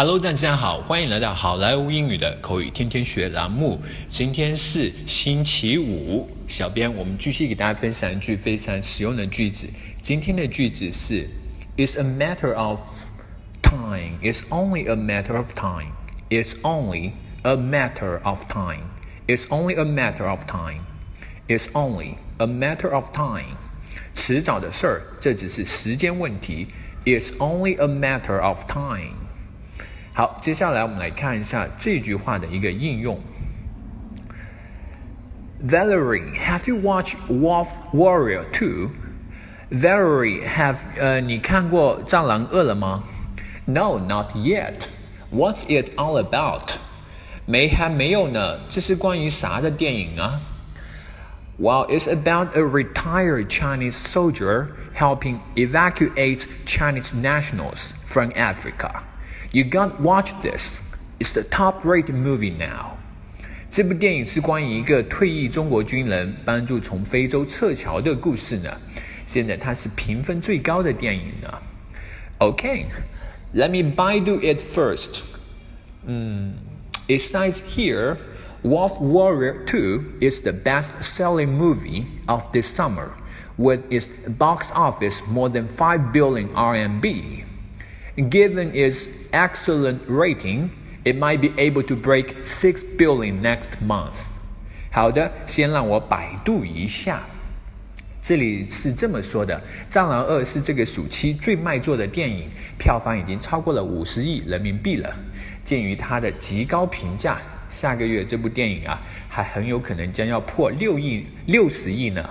Hello，大家好，欢迎来到好莱坞英语的口语天天学栏目。今天是星期五，小编我们继续给大家分享一句非常实用的句子。今天的句子是：It's a matter of time. It's only a matter of time. It's only a matter of time. It's only a matter of time. It's only a matter of time. 迟早的事儿，这只是时间问题。It's only a matter of time. 好，接下来我们来看一下这句话的一个应用。Valerie, have you watched Wolf Warrior Two? Valerie, have 呃，你看过《战狼二》了吗？No, not yet. What's it all about? 没还没有呢，这是关于啥的电影啊？Well, it's about a retired Chinese soldier helping evacuate Chinese nationals from Africa. You got watch this. It's the top-rated movie now. 这部电影是关于一个退役中国军人帮助从非洲撤侨的故事呢。现在它是评分最高的电影呢。Okay, let me Baidu it first. 嗯，it says here, Wolf Warrior 2 is the best-selling movie of this summer, with its box office more than 5 billion RMB. Given its excellent rating, it might be able to break six billion next month. month。好的，先让我百度一下。这里是这么说的：《战狼二》是这个暑期最卖座的电影，票房已经超过了五十亿人民币了。鉴于它的极高评价，下个月这部电影啊，还很有可能将要破六亿、六十亿呢。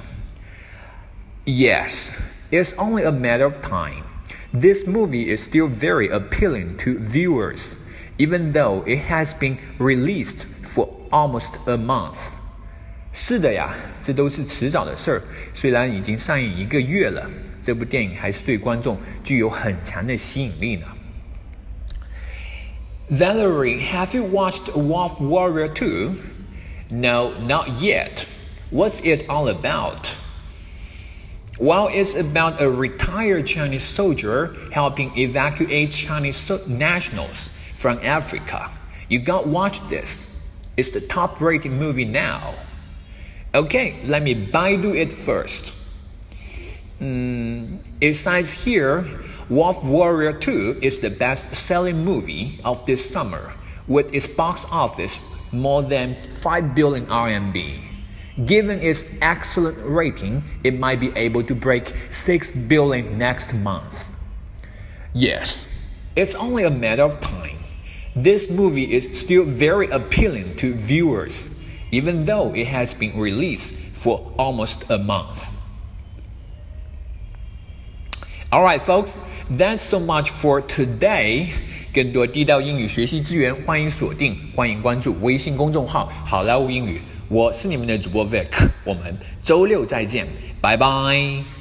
Yes, it's only a matter of time. This movie is still very appealing to viewers, even though it has been released for almost a month. 是的呀，这都是迟早的事儿。虽然已经上映一个月了，这部电影还是对观众具有很强的吸引力呢。Valerie, have you watched Wolf Warrior 2? No, not yet. What's it all about? While it's about a retired Chinese soldier helping evacuate Chinese nationals from Africa, you got watch this. It's the top rated movie now. Okay, let me Baidu it first. Mm, it says here Wolf Warrior 2 is the best selling movie of this summer, with its box office more than 5 billion RMB. Given its excellent rating, it might be able to break 6 billion next month. Yes, it's only a matter of time. This movie is still very appealing to viewers, even though it has been released for almost a month. Alright, folks, that's so much for today. 更多地道英语学习资源，欢迎锁定，欢迎关注微信公众号“好莱坞英语”。我是你们的主播 Vic，我们周六再见，拜拜。